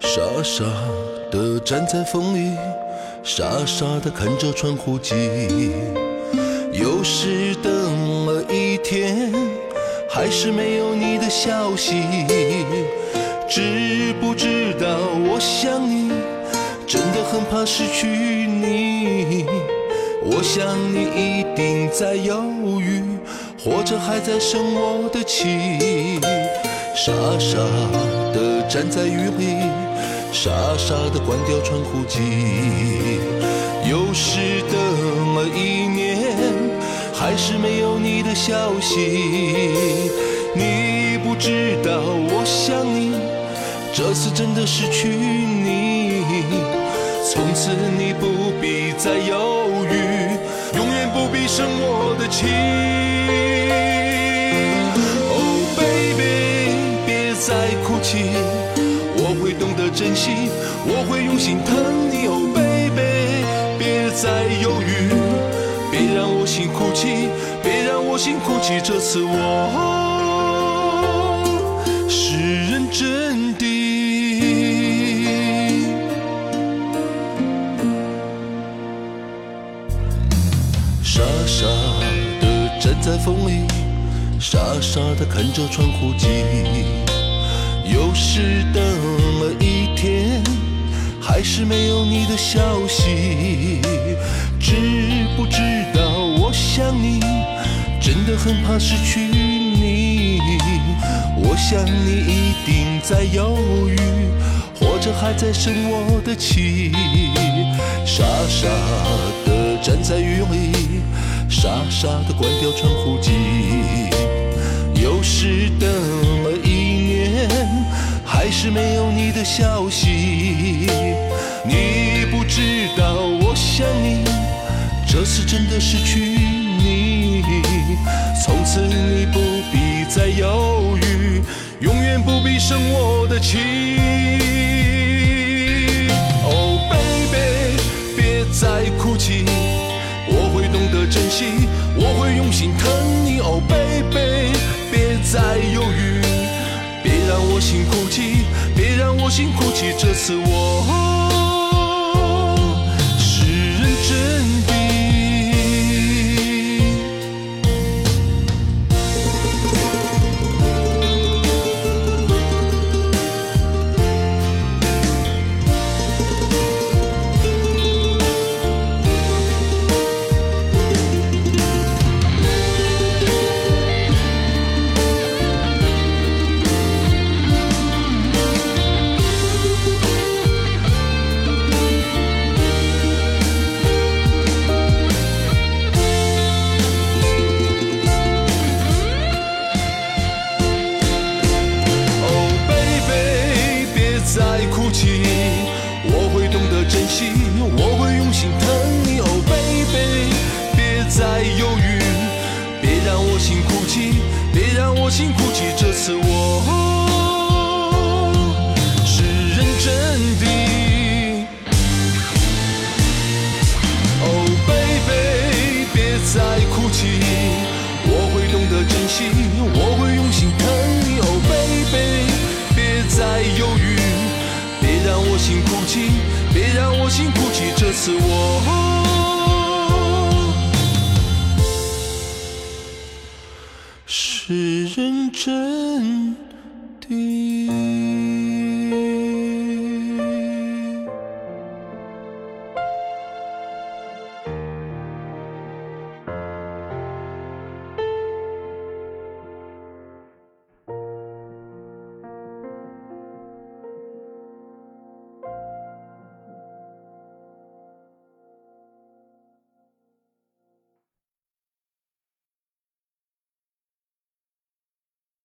傻傻的站在风里，傻傻的看着窗户机。又是等了一天，还是没有你的消息。知不知道我想你，真的很怕失去你。我想你一定在犹豫，或者还在生我的气。傻傻的站在雨里，傻傻的关掉窗户机。又是等了一年，还是没有你的消息。你不知道我想你，这次真的失去你。从此你不必再犹豫，永远不必生我的气。Oh baby，别再哭泣，珍惜，我会用心疼你。Oh baby，别再犹豫，别让我心哭泣，别让我心哭泣，这次我是认真的。傻傻的站在风里，傻傻的看着窗户机。又是等了一天，还是没有你的消息。知不知道我想你，真的很怕失去你。我想你一定在犹豫，或者还在生我的气。傻傻的站在雨里，傻傻的关掉窗户机还是没有你的消息。你不知道我想你，这次真的失去你。从此你不必再犹豫，永远不必生我的气。别让我心哭泣，这次我哭泣，这次我是认真的。Oh baby，别再哭泣，我会懂得珍惜，我会用心疼你。Oh baby，别再犹豫，别让我心哭泣，别让我心哭泣，这次我